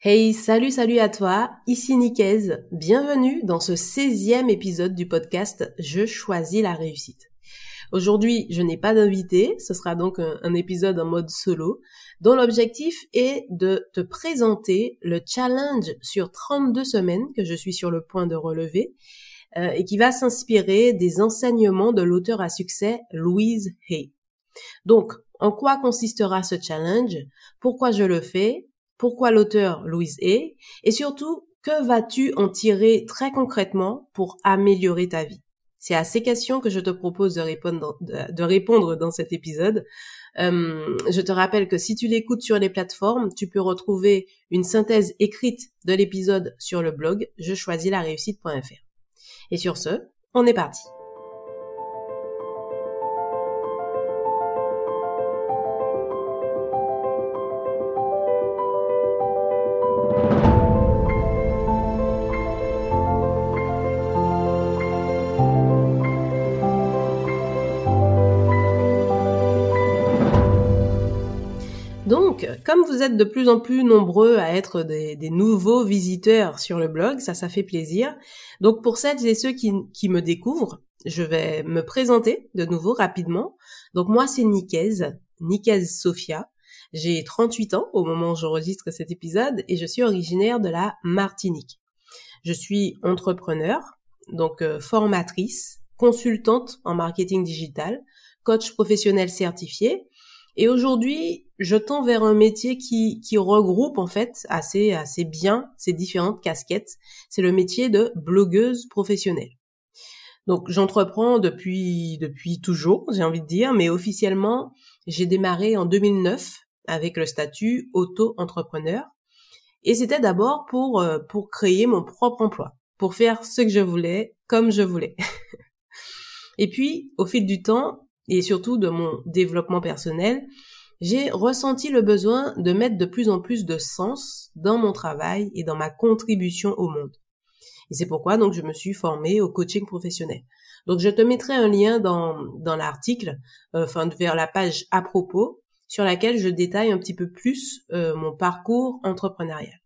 Hey, salut, salut à toi, ici Nicaise. Bienvenue dans ce 16e épisode du podcast Je choisis la réussite. Aujourd'hui, je n'ai pas d'invité, ce sera donc un, épisode en mode solo, dont l'objectif est de te présenter le challenge sur 32 semaines que je suis sur le point de relever euh, et qui va s'inspirer des enseignements de l'auteur à succès Louise Hay. Donc, en quoi consistera ce challenge? Pourquoi je le fais? Pourquoi l'auteur Louise est, et surtout, que vas-tu en tirer très concrètement pour améliorer ta vie? C'est à ces questions que je te propose de répondre dans, cet épisode. Euh, je te rappelle que si tu l'écoutes sur les plateformes, tu peux retrouver une synthèse écrite de l'épisode sur le blog je choisis la réussite.fr. Et sur ce, on est parti. Comme vous êtes de plus en plus nombreux à être des, nouveaux visiteurs sur le blog, ça, ça fait plaisir. Donc, pour celles et ceux qui, me découvrent, je vais me présenter de nouveau rapidement. Donc, moi, c'est Nikaise, Nikaise Sophia. J'ai 38 ans au moment où j'enregistre cet épisode et je suis originaire de la Martinique. Je suis entrepreneur, donc euh, formatrice, consultante en marketing digital, coach professionnel certifié et aujourd'hui, je tends vers un métier qui, qui regroupe en fait assez, assez bien ces différentes casquettes. C'est le métier de blogueuse professionnelle. Donc j'entreprends depuis depuis toujours, j'ai envie de dire, mais officiellement, j'ai démarré en 2009 avec le statut auto-entrepreneur et c'était d'abord pour euh, pour créer mon propre emploi, pour faire ce que je voulais comme je voulais. et puis au fil du temps, et surtout de mon développement personnel, j'ai ressenti le besoin de mettre de plus en plus de sens dans mon travail et dans ma contribution au monde. Et c'est pourquoi donc je me suis formée au coaching professionnel. Donc je te mettrai un lien dans, dans l'article, euh, enfin vers la page à propos, sur laquelle je détaille un petit peu plus euh, mon parcours entrepreneurial.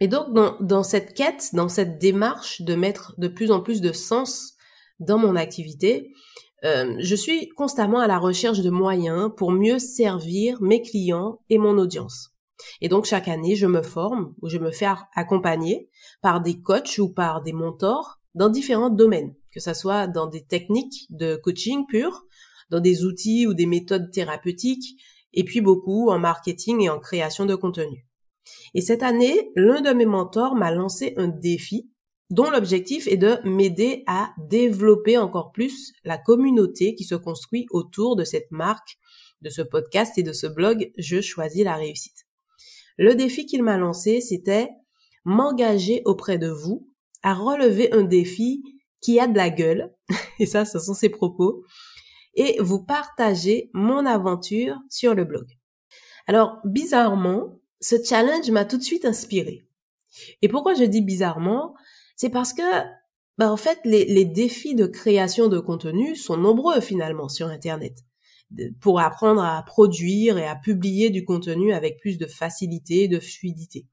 Et donc dans, dans cette quête, dans cette démarche de mettre de plus en plus de sens dans mon activité, euh, je suis constamment à la recherche de moyens pour mieux servir mes clients et mon audience. Et donc chaque année, je me forme ou je me fais accompagner par des coachs ou par des mentors dans différents domaines, que ce soit dans des techniques de coaching pur, dans des outils ou des méthodes thérapeutiques, et puis beaucoup en marketing et en création de contenu. Et cette année, l'un de mes mentors m'a lancé un défi dont l'objectif est de m'aider à développer encore plus la communauté qui se construit autour de cette marque, de ce podcast et de ce blog Je choisis la réussite. Le défi qu'il m'a lancé, c'était m'engager auprès de vous à relever un défi qui a de la gueule, et ça, ce sont ses propos, et vous partager mon aventure sur le blog. Alors, bizarrement, ce challenge m'a tout de suite inspiré. Et pourquoi je dis bizarrement? C'est parce que, bah, en fait, les, défis de création de contenu sont nombreux finalement sur Internet pour apprendre à produire et à publier du contenu avec plus de facilité et de fluidité.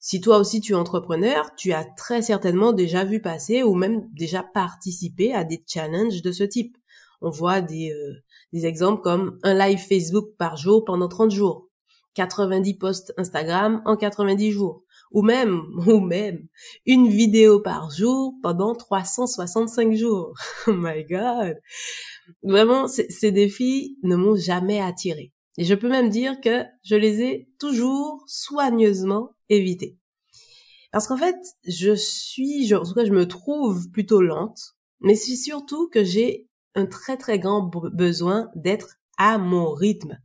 Si toi aussi tu es entrepreneur, tu as très certainement déjà vu passer ou même déjà participé à des challenges de ce type. On voit des, euh, des exemples comme un live Facebook par jour pendant 30 jours, 90 posts Instagram en 90 jours, ou même, ou même, une vidéo par jour pendant 365 jours. Oh my god. Vraiment, ces défis ne m'ont jamais attiré. Et je peux même dire que je les ai toujours soigneusement évités. Parce qu'en fait, je suis, en tout cas, je me trouve plutôt lente, mais c'est surtout que j'ai un très très grand besoin d'être à mon rythme.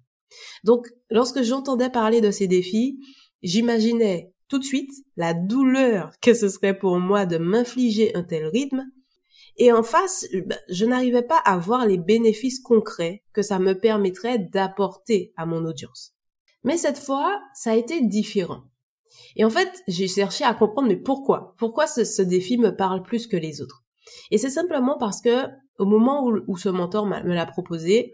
Donc, lorsque j'entendais parler de ces défis, j'imaginais tout de suite la douleur que ce serait pour moi de m'infliger un tel rythme. Et en face, ben, je n'arrivais pas à voir les bénéfices concrets que ça me permettrait d'apporter à mon audience. Mais cette fois, ça a été différent. Et en fait, j'ai cherché à comprendre mais pourquoi? Pourquoi ce, défi me parle plus que les autres? Et c'est simplement parce que au moment où, ce mentor me l'a proposé,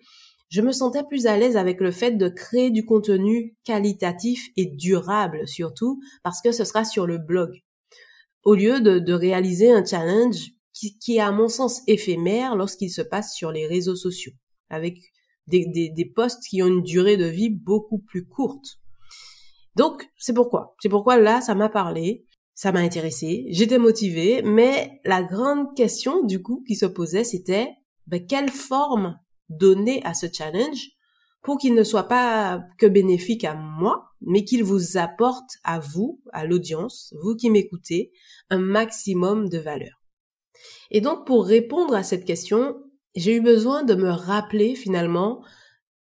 je me sentais plus à l'aise avec le fait de créer du contenu qualitatif et durable surtout parce que ce sera sur le blog. Au lieu de, réaliser un challenge qui, est à mon sens éphémère lorsqu'il se passe sur les réseaux sociaux, avec des posts qui ont une durée de vie beaucoup plus courte. Donc, c'est pourquoi. C'est pourquoi là, ça m'a parlé, ça m'a intéressé, j'étais motivée, mais la grande question, du coup, qui se posait, c'était, ben, quelle forme donner à ce challenge pour qu'il ne soit pas que bénéfique à moi, mais qu'il vous apporte à vous, à l'audience, vous qui m'écoutez, un maximum de valeur. Et donc, pour répondre à cette question, j'ai eu besoin de me rappeler finalement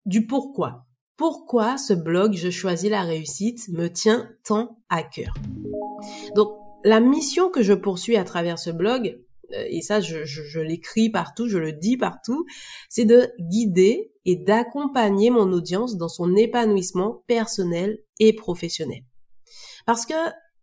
du pourquoi. Pourquoi ce blog Je choisis la réussite me tient tant à cœur? Donc, la mission que je poursuis à travers ce blog, et ça je, l'écris partout, je le dis partout, c'est de guider et d'accompagner mon audience dans son épanouissement personnel et professionnel. Parce que,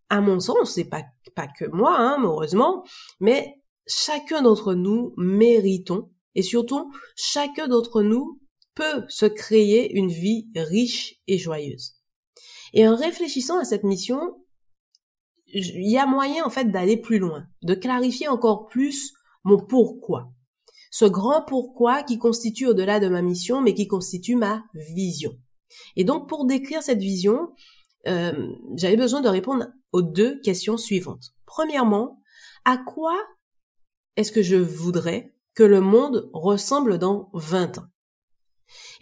à mon sens, c'est pas, pas que moi, hein, heureusement, mais chacun d'entre nous méritons, et surtout, chacun d'entre nous peut se créer une vie riche et joyeuse. Et en réfléchissant à cette mission, il y a moyen en fait d'aller plus loin, de clarifier encore plus mon pourquoi. Ce grand pourquoi qui constitue au-delà de ma mission, mais qui constitue ma vision. Et donc pour décrire cette vision, euh, j'avais besoin de répondre aux deux questions suivantes. Premièrement, à quoi est-ce que je voudrais que le monde ressemble dans 20 ans?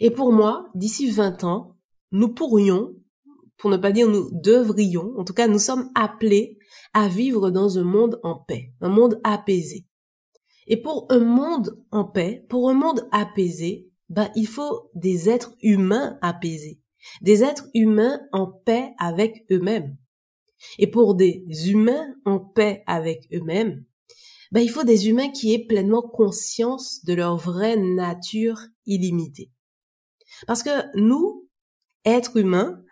Et pour moi, d'ici 20 ans, nous pourrions pour ne pas dire nous devrions, en tout cas nous sommes appelés à vivre dans un monde en paix, un monde apaisé. Et pour un monde en paix, pour un monde apaisé, bah, il faut des êtres humains apaisés, des êtres humains en paix avec eux-mêmes. Et pour des humains en paix avec eux-mêmes, bah, il faut des humains qui aient pleinement conscience de leur vraie nature illimitée. Parce que nous, êtres humains,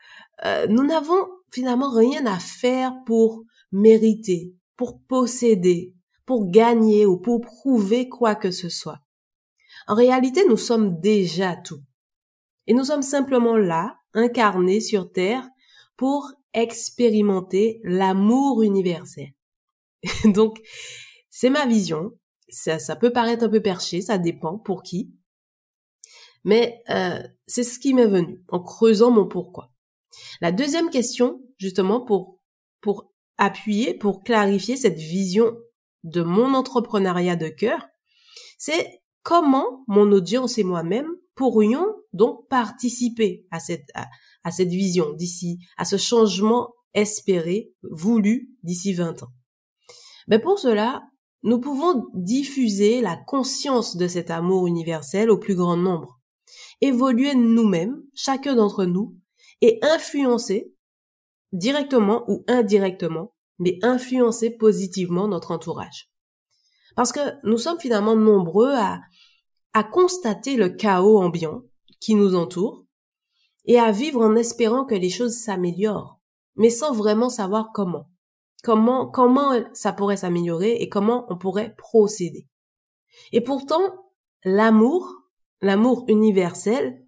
euh, nous n'avons finalement rien à faire pour mériter, pour posséder, pour gagner ou pour prouver quoi que ce soit. En réalité, nous sommes déjà tout. Et nous sommes simplement là, incarnés sur Terre, pour expérimenter l'amour universel. Donc, c'est ma vision. Ça, ça peut paraître un peu perché, ça dépend pour qui. Mais euh, c'est ce qui m'est venu en creusant mon pourquoi. La deuxième question, justement, pour, pour appuyer, pour clarifier cette vision de mon entrepreneuriat de cœur, c'est comment mon audience et moi-même pourrions donc participer à cette, à, cette vision d'ici, à ce changement espéré, voulu d'ici 20 ans. Mais pour cela, nous pouvons diffuser la conscience de cet amour universel au plus grand nombre, évoluer nous-mêmes, chacun d'entre nous, et influencer directement ou indirectement, mais influencer positivement notre entourage. Parce que nous sommes finalement nombreux à, à constater le chaos ambiant qui nous entoure et à vivre en espérant que les choses s'améliorent, mais sans vraiment savoir comment. Comment, comment ça pourrait s'améliorer et comment on pourrait procéder. Et pourtant, l'amour, l'amour universel,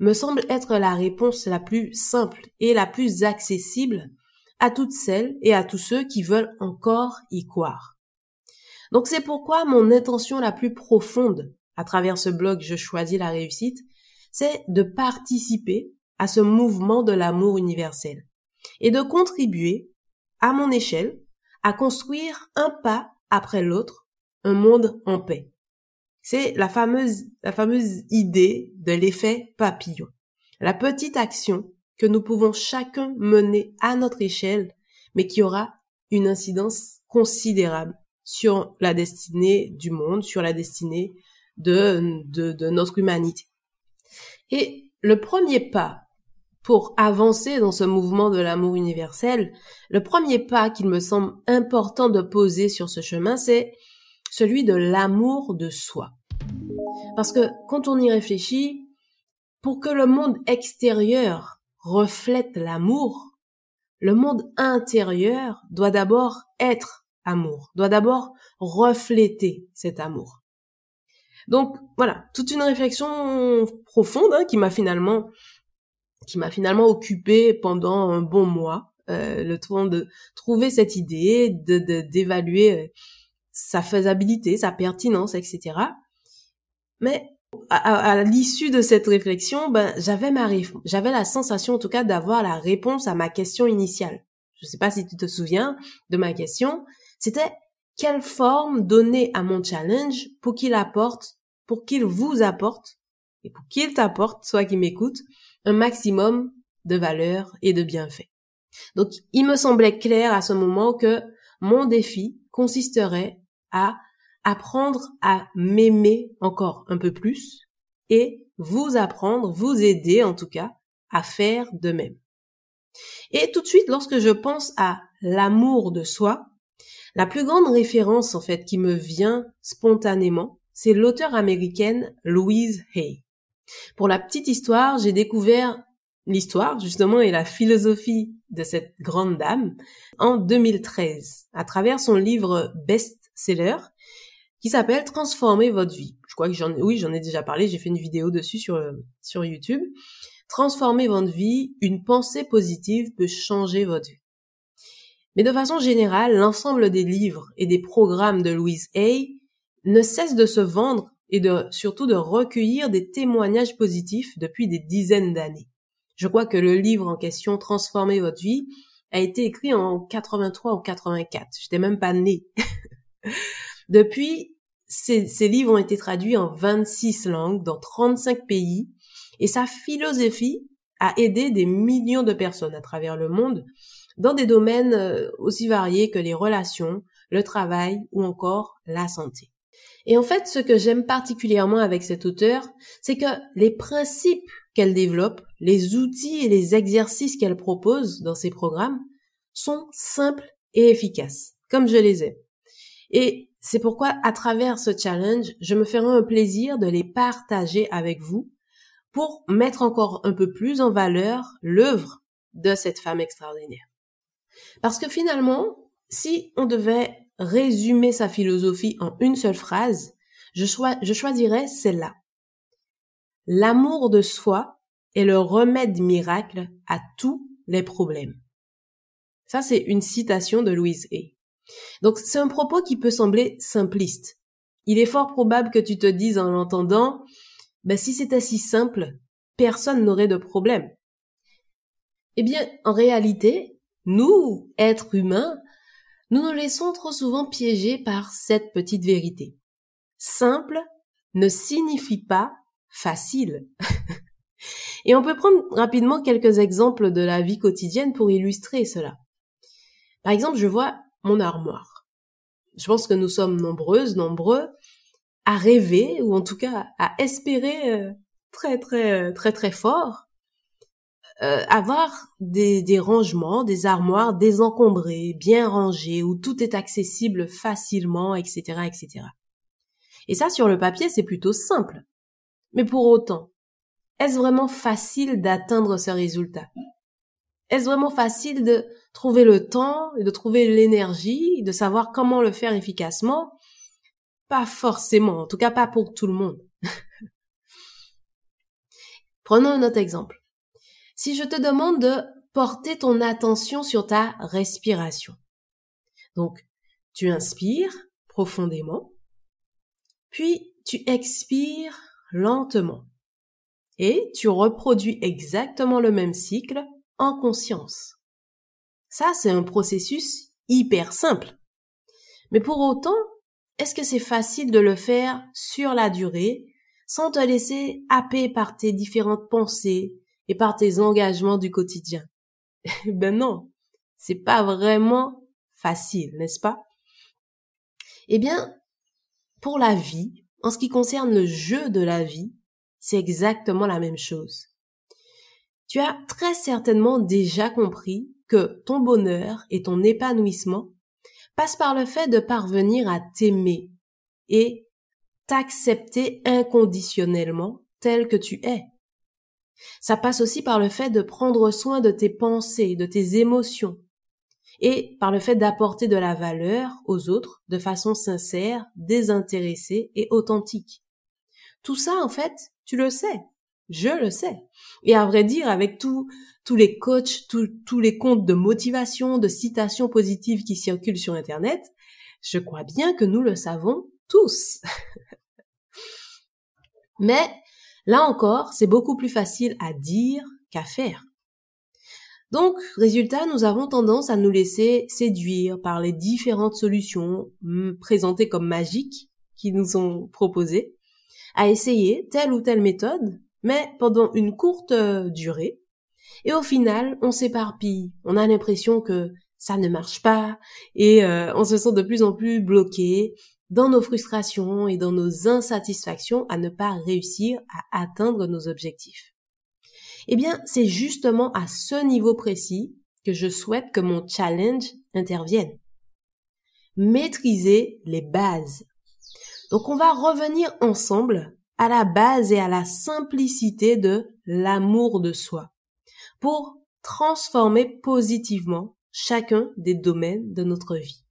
me semble être la réponse la plus simple et la plus accessible à toutes celles et à tous ceux qui veulent encore y croire. Donc c'est pourquoi mon intention la plus profonde à travers ce blog Je choisis la réussite, c'est de participer à ce mouvement de l'amour universel et de contribuer, à mon échelle, à construire un pas après l'autre un monde en paix. C'est la fameuse, la fameuse idée de l'effet papillon. La petite action que nous pouvons chacun mener à notre échelle, mais qui aura une incidence considérable sur la destinée du monde, sur la destinée de, de, de notre humanité. Et le premier pas pour avancer dans ce mouvement de l'amour universel, le premier pas qu'il me semble important de poser sur ce chemin, c'est celui de l'amour de soi. Parce que quand on y réfléchit, pour que le monde extérieur reflète l'amour, le monde intérieur doit d'abord être amour, doit d'abord refléter cet amour. Donc voilà, toute une réflexion profonde hein, qui m'a finalement qui m'a finalement occupé pendant un bon mois, euh, le temps de trouver cette idée, de d'évaluer euh, sa faisabilité, sa pertinence, etc. Mais à, l'issue de cette réflexion, ben j'avais ma j'avais la sensation en tout cas d'avoir la réponse à ma question initiale. Je ne sais pas si tu te souviens de ma question. C'était quelle forme donner à mon challenge pour qu'il apporte, pour qu'il vous apporte et pour qu'il t'apporte, soit qui m'écoute, un maximum de valeur et de bienfaits. Donc, il me semblait clair à ce moment que mon défi consisterait à apprendre à m'aimer encore un peu plus et vous apprendre, vous aider en tout cas à faire de même. Et tout de suite, lorsque je pense à l'amour de soi, la plus grande référence en fait qui me vient spontanément, c'est l'auteure américaine Louise Hay. Pour la petite histoire, j'ai découvert l'histoire justement et la philosophie de cette grande dame en 2013 à travers son livre best-seller qui s'appelle Transformer votre vie. Je crois que j'en oui, j'en ai déjà parlé, j'ai fait une vidéo dessus sur sur YouTube. Transformer votre vie, une pensée positive peut changer votre vie. Mais de façon générale, l'ensemble des livres et des programmes de Louise Hay ne cesse de se vendre et de surtout de recueillir des témoignages positifs depuis des dizaines d'années. Je crois que le livre en question Transformer votre vie a été écrit en 83 ou 84. J'étais même pas née. Depuis, ces, livres ont été traduits en 26 langues dans 35 pays et sa philosophie a aidé des millions de personnes à travers le monde dans des domaines euh, aussi variés que les relations, le travail ou encore la santé. Et en fait, ce que j'aime particulièrement avec cet auteur, c'est que les principes qu'elle développe, les outils et les exercices qu'elle propose dans ses programmes sont simples et efficaces, comme je les ai. Et c'est pourquoi, à travers ce challenge, je me ferai un plaisir de les partager avec vous pour mettre encore un peu plus en valeur l'œuvre de cette femme extraordinaire. Parce que finalement, si on devait résumer sa philosophie en une seule phrase, je, choisirais celle-là. L'amour de soi est le remède miracle à tous les problèmes. Ça, c'est une citation de Louise Hay. Donc, c'est un propos qui peut sembler simpliste. Il est fort probable que tu te dises en l'entendant, ben, si c'était si simple, personne n'aurait de problème. Eh bien, en réalité, nous, êtres humains, nous nous laissons trop souvent piéger par cette petite vérité. Simple ne signifie pas facile. Et on peut prendre rapidement quelques exemples de la vie quotidienne pour illustrer cela. Par exemple, je vois mon armoire. Je pense que nous sommes nombreuses, nombreux à rêver, ou en tout cas à espérer euh, très très très très fort euh, avoir des, des rangements, des armoires désencombrées, bien rangées, où tout est accessible facilement, etc., etc. Et ça, sur le papier, c'est plutôt simple. Mais pour autant, est-ce vraiment facile d'atteindre ce résultat? Est-ce vraiment facile de trouver le temps de trouver l'énergie, de savoir comment le faire efficacement? Pas forcément, en tout cas pas pour tout le monde. Prenons un autre exemple. Si je te demande de porter ton attention sur ta respiration. Donc, tu inspires profondément, puis tu expires lentement. Et tu reproduis exactement le même cycle en conscience. Ça, c'est un processus hyper simple. Mais pour autant, est-ce que c'est facile de le faire sur la durée sans te laisser happer par tes différentes pensées, et par tes engagements du quotidien? ben non, c'est pas vraiment facile, n'est-ce pas? Eh bien, pour la vie, en ce qui concerne le jeu de la vie, c'est exactement la même chose. Tu as très certainement déjà compris que ton bonheur et ton épanouissement passent par le fait de parvenir à t'aimer et t'accepter inconditionnellement tel que tu es. Ça passe aussi par le fait de prendre soin de tes pensées, de tes émotions, et par le fait d'apporter de la valeur aux autres de façon sincère, désintéressée et authentique. Tout ça, en fait, tu le sais. Je le sais. Et à vrai dire, avec tous les coachs, tous les comptes de motivation, de citations positives qui circulent sur Internet, je crois bien que nous le savons tous. Mais là encore, c'est beaucoup plus facile à dire qu'à faire. Donc, résultat, nous avons tendance à nous laisser séduire par les différentes solutions présentées comme magiques qui nous sont proposées, à essayer telle ou telle méthode, mais pendant une courte euh, durée. Et au final, on s'éparpille. On a l'impression que ça ne marche pas et euh, on se sent de plus en plus bloqué dans nos frustrations et dans nos insatisfactions à ne pas réussir à atteindre nos objectifs. Eh bien, c'est justement à ce niveau précis que je souhaite que mon challenge intervienne. Maîtriser les bases. Donc on va revenir ensemble à la base et à la simplicité de l'amour de soi pour transformer positivement chacun des domaines de notre vie.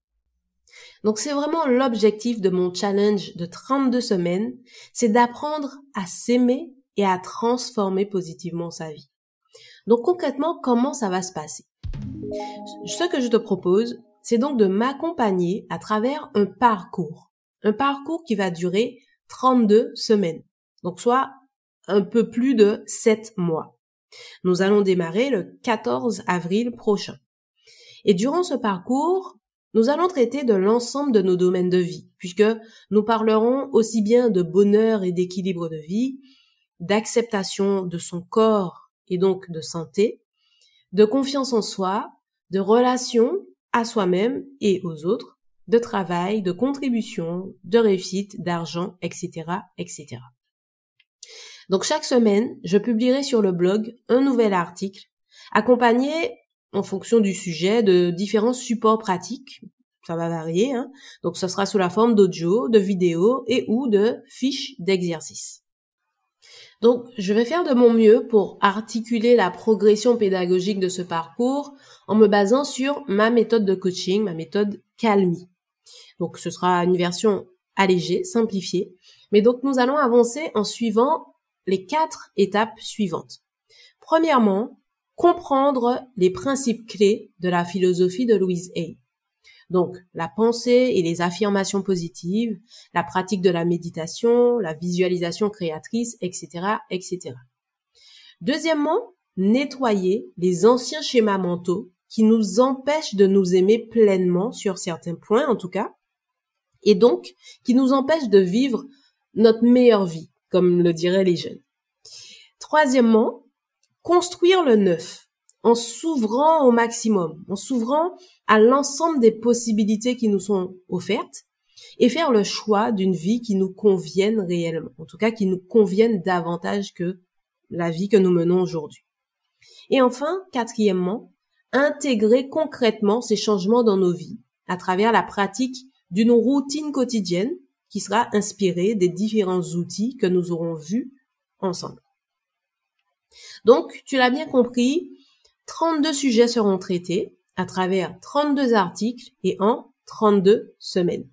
Donc c'est vraiment l'objectif de mon challenge de 32 semaines, c'est d'apprendre à s'aimer et à transformer positivement sa vie. Donc concrètement, comment ça va se passer? Ce que je te propose, c'est donc de m'accompagner à travers un parcours. Un parcours qui va durer 32 semaines. Donc soit un peu plus de 7 mois. Nous allons démarrer le 14 avril prochain. Et durant ce parcours, nous allons traiter de l'ensemble de nos domaines de vie, puisque nous parlerons aussi bien de bonheur et d'équilibre de vie, d'acceptation de son corps et donc de santé, de confiance en soi, de relation à soi-même et aux autres, de travail, de contribution, de réussite, d'argent, etc., etc. Donc chaque semaine, je publierai sur le blog un nouvel article accompagné en fonction du sujet de différents supports pratiques. Ça va varier, hein. donc ce sera sous la forme d'audio, de vidéos et ou de fiches d'exercice. Donc, je vais faire de mon mieux pour articuler la progression pédagogique de ce parcours en me basant sur ma méthode de coaching, ma méthode Calmi. Donc, ce sera une version allégée, simplifiée. Mais donc, nous allons avancer en suivant les quatre étapes suivantes. Premièrement, comprendre les principes clés de la philosophie de Louise Hay. Donc, la pensée et les affirmations positives, la pratique de la méditation, la visualisation créatrice, etc., etc. Deuxièmement, nettoyer les anciens schémas mentaux qui nous empêchent de nous aimer pleinement sur certains points, en tout cas, et donc qui nous empêchent de vivre notre meilleure vie, comme le diraient les jeunes. Troisièmement, construire le neuf en s'ouvrant au maximum, en s'ouvrant à l'ensemble des possibilités qui nous sont offertes et faire le choix d'une vie qui nous convienne réellement, en tout cas qui nous convienne davantage que la vie que nous menons aujourd'hui. Et enfin, quatrièmement, intégrer concrètement ces changements dans nos vies à travers la pratique d'une routine quotidienne qui sera inspirée des différents outils que nous aurons vus ensemble. Donc, tu l'as bien compris, 32 sujets seront traités à travers 32 articles et en 32 semaines.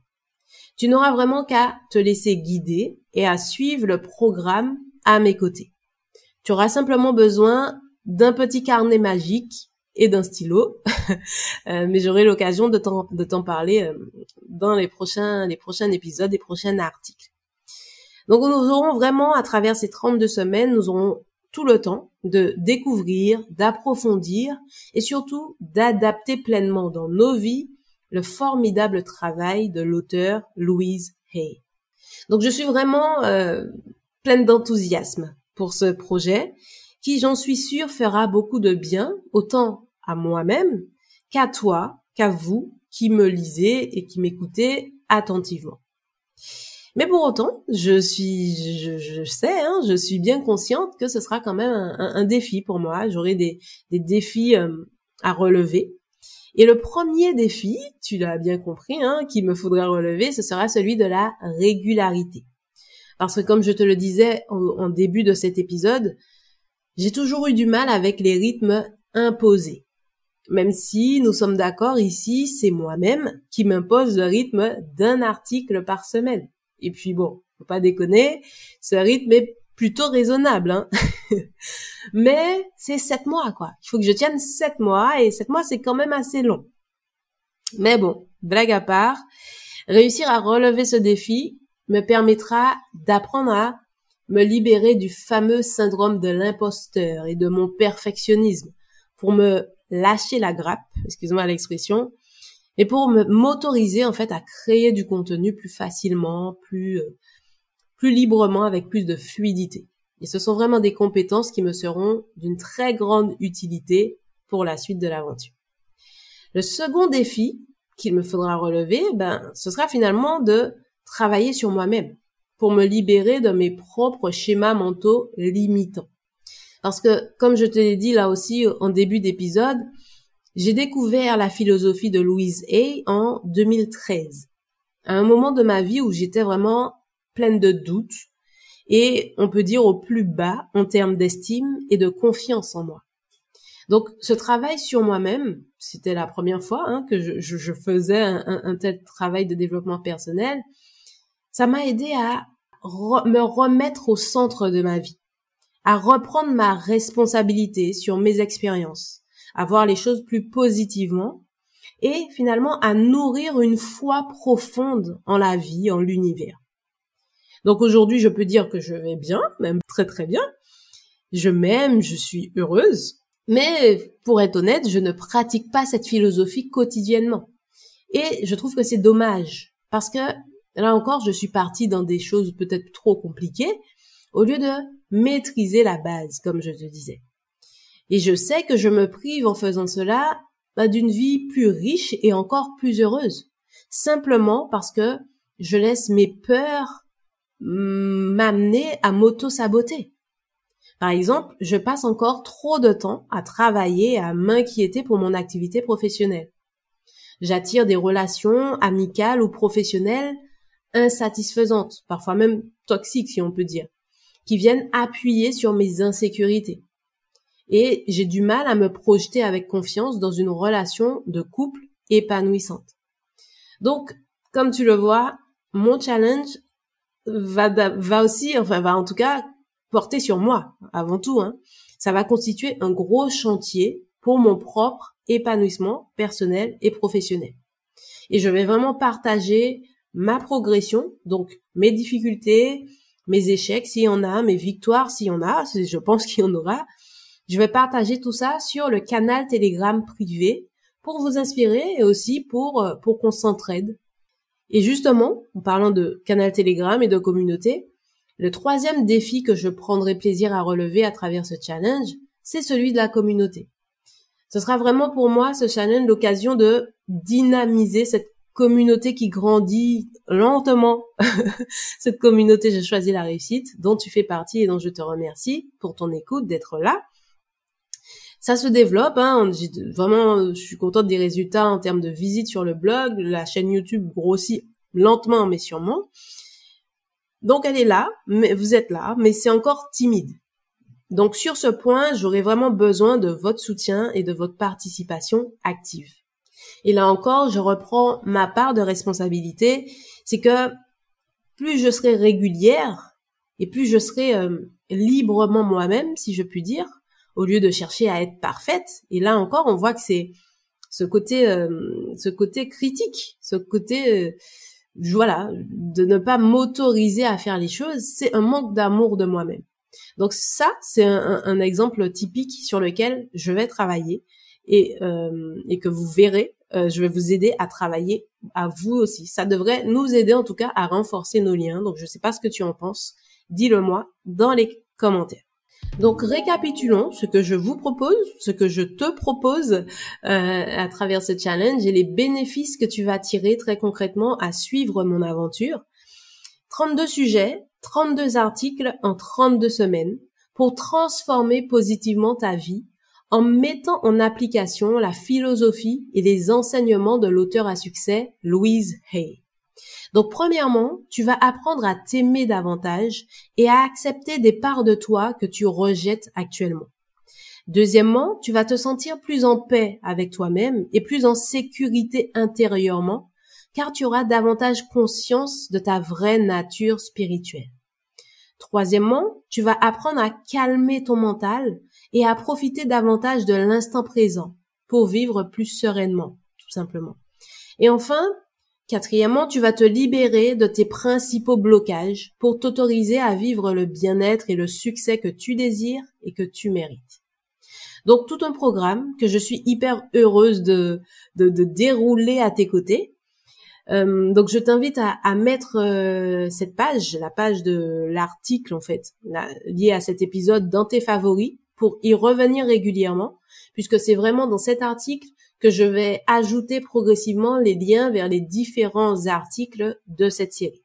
Tu n'auras vraiment qu'à te laisser guider et à suivre le programme à mes côtés. Tu auras simplement besoin d'un petit carnet magique et d'un stylo, euh, mais j'aurai l'occasion de t'en parler euh, dans les prochains, les prochains épisodes, les prochains articles. Donc nous aurons vraiment, à travers ces 32 semaines, nous aurons tout le temps de découvrir, d'approfondir et surtout d'adapter pleinement dans nos vies le formidable travail de l'auteur Louise Hay. Donc je suis vraiment euh, pleine d'enthousiasme pour ce projet qui, j'en suis sûre, fera beaucoup de bien, autant à moi-même qu'à toi, qu'à vous qui me lisez et qui m'écoutez attentivement. Mais pour autant, je suis, je, sais, hein, je suis bien consciente que ce sera quand même un, défi pour moi. J'aurai des, défis euh, à relever. Et le premier défi, tu l'as bien compris, hein, qu'il me faudra relever, ce sera celui de la régularité. Parce que comme je te le disais en début de cet épisode, j'ai toujours eu du mal avec les rythmes imposés. Même si nous sommes d'accord ici, c'est moi-même qui m'impose le rythme d'un article par semaine. Et puis bon, Faut pas déconner, ce rythme est plutôt raisonnable. Hein Mais c'est sept mois, quoi. Il faut que je tienne sept mois, et sept mois, c'est quand même assez long. Mais bon, blague à part, réussir à relever ce défi me permettra d'apprendre à me libérer du fameux syndrome de l'imposteur et de mon perfectionnisme pour me lâcher la grappe, excuse-moi l'expression, et pour m'autoriser en fait à créer du contenu plus facilement, plus euh, plus librement avec plus de fluidité. Et ce sont vraiment des compétences qui me seront d'une très grande utilité pour la suite de l'aventure. Le second défi qu'il me faudra relever, ben, ce sera finalement de travailler sur moi-même pour me libérer de mes propres schémas mentaux limitants. Parce que, comme je te l'ai dit là aussi en début d'épisode, j'ai découvert la philosophie de Louise Hay en 2013. À un moment de ma vie où j'étais vraiment pleine de doutes et on peut dire au plus bas en termes d'estime et de confiance en moi. Donc ce travail sur moi-même, c'était la première fois hein, que je, faisais un, tel travail de développement personnel, ça m'a aidé à me remettre au centre de ma vie, à reprendre ma responsabilité sur mes expériences, à voir les choses plus positivement et finalement à nourrir une foi profonde en la vie, en l'univers. Donc aujourd'hui, je peux dire que je vais bien, même très très bien. Je m'aime, je suis heureuse. Mais pour être honnête, je ne pratique pas cette philosophie quotidiennement. Et je trouve que c'est dommage parce que là encore, je suis partie dans des choses peut-être trop compliquées au lieu de maîtriser la base, comme je te disais. Et je sais que je me prive en faisant cela bah, d'une vie plus riche et encore plus heureuse. Simplement parce que je laisse mes peurs m'amener à m'auto-saboter. Par exemple, je passe encore trop de temps à travailler, à m'inquiéter pour mon activité professionnelle. J'attire des relations amicales ou professionnelles insatisfaisantes, parfois même toxiques si on peut dire, qui viennent appuyer sur mes insécurités. Et j'ai du mal à me projeter avec confiance dans une relation de couple épanouissante. Donc, comme tu le vois, mon challenge va, aussi, enfin va en tout cas porter sur moi avant tout. Hein. Ça va constituer un gros chantier pour mon propre épanouissement personnel et professionnel. Et je vais vraiment partager ma progression, donc mes difficultés, mes échecs s'il y en a, mes victoires s'il y en a, je pense qu'il y en aura. Je vais partager tout ça sur le canal Telegram privé pour vous inspirer et aussi pour, euh, pour qu'on s'entraide et justement, en parlant de canal Telegram et de communauté, le troisième défi que je prendrai plaisir à relever à travers ce challenge, c'est celui de la communauté. Ce sera vraiment pour moi ce challenge l'occasion de dynamiser cette communauté qui grandit lentement. cette communauté, j'ai choisi la réussite, dont tu fais partie et dont je te remercie pour ton écoute, d'être là ça se développe. Hein, vraiment, je suis contente des résultats en termes de visites sur le blog. La chaîne YouTube grossit lentement mais sûrement. Donc elle est là, mais vous êtes là, mais c'est encore timide. Donc sur ce point, j'aurais vraiment besoin de votre soutien et de votre participation active. Et là encore, je reprends ma part de responsabilité, c'est que plus je serai régulière et plus je serai euh, librement moi-même, si je puis dire, au lieu de chercher à être parfaite. Et là encore, on voit que c'est ce côté, euh, ce côté critique, ce côté, euh, voilà, de ne pas m'autoriser à faire les choses, c'est un manque d'amour de moi-même. Donc ça, c'est un, exemple typique sur lequel je vais travailler et, euh, et que vous verrez, je vais vous aider à travailler à vous aussi. Ça devrait nous aider en tout cas à renforcer nos liens. Donc je ne sais pas ce que tu en penses. Dis-le moi dans les commentaires. Donc récapitulons ce que je vous propose, ce que je te propose euh, à travers ce challenge et les bénéfices que tu vas tirer très concrètement à suivre mon aventure. 32 sujets, 32 articles en 32 semaines pour transformer positivement ta vie en mettant en application la philosophie et les enseignements de l'auteur à succès Louise Hay. Donc premièrement, tu vas apprendre à t'aimer davantage et à accepter des parts de toi que tu rejettes actuellement. Deuxièmement, tu vas te sentir plus en paix avec toi-même et plus en sécurité intérieurement, car tu auras davantage conscience de ta vraie nature spirituelle. Troisièmement, tu vas apprendre à calmer ton mental et à profiter davantage de l'instant présent pour vivre plus sereinement, tout simplement. Et enfin, quatrièmement, tu vas te libérer de tes principaux blocages pour t'autoriser à vivre le bien-être et le succès que tu désires et que tu mérites. Donc tout un programme que je suis hyper heureuse de, de, dérouler à tes côtés. Euh, donc je t'invite à, mettre euh, cette page, la page de l'article en fait, lié à cet épisode dans tes favoris pour y revenir régulièrement, puisque c'est vraiment dans cet article que je vais ajouter progressivement les liens vers les différents articles de cette série.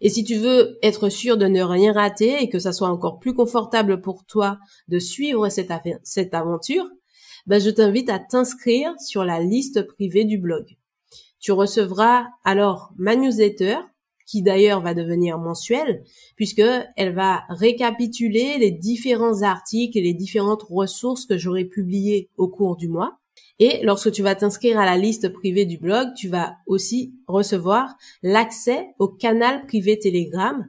Et si tu veux être sûr de ne rien rater et que ça soit encore plus confortable pour toi de suivre cette, cette aventure, ben je t'invite à t'inscrire sur la liste privée du blog. Tu recevras alors ma newsletter, qui d'ailleurs va devenir mensuelle, puisque elle va récapituler les différents articles et les différentes ressources que j'aurai publiées au cours du mois. Et lorsque tu vas t'inscrire à la liste privée du blog, tu vas aussi recevoir l'accès au canal privé Telegram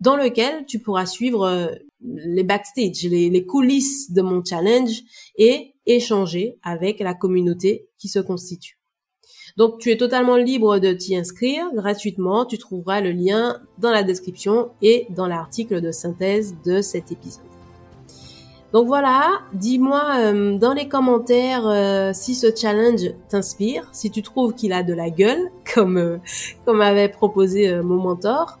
dans lequel tu pourras suivre euh, les backstage, les, coulisses de mon challenge et échanger avec la communauté qui se constitue. Donc tu es totalement libre de t'y inscrire gratuitement. Tu trouveras le lien dans la description et dans l'article de synthèse de cet épisode. Donc voilà, dis-moi euh, dans les commentaires euh, si ce challenge t'inspire, si tu trouves qu'il a de la gueule, comme euh, comme avait proposé mon mentor,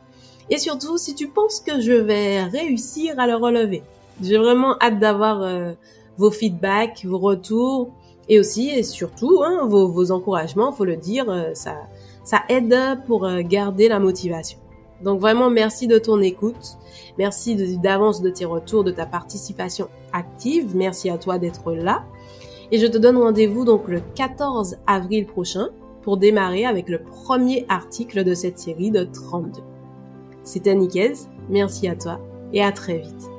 et surtout si tu penses que je vais réussir à le relever. J'ai vraiment hâte d'avoir vos feedbacks, vos retours, et aussi et surtout hein, vos, vos encouragements. Faut le dire, ça ça aide pour garder la motivation. Donc vraiment merci de ton écoute. Merci d'avance de, tes retours, de ta participation active. Merci à toi d'être là. Et je te donne rendez-vous donc le 14 avril prochain pour démarrer avec le premier article de cette série de 32. C'était Nicaise, merci à toi et à très vite.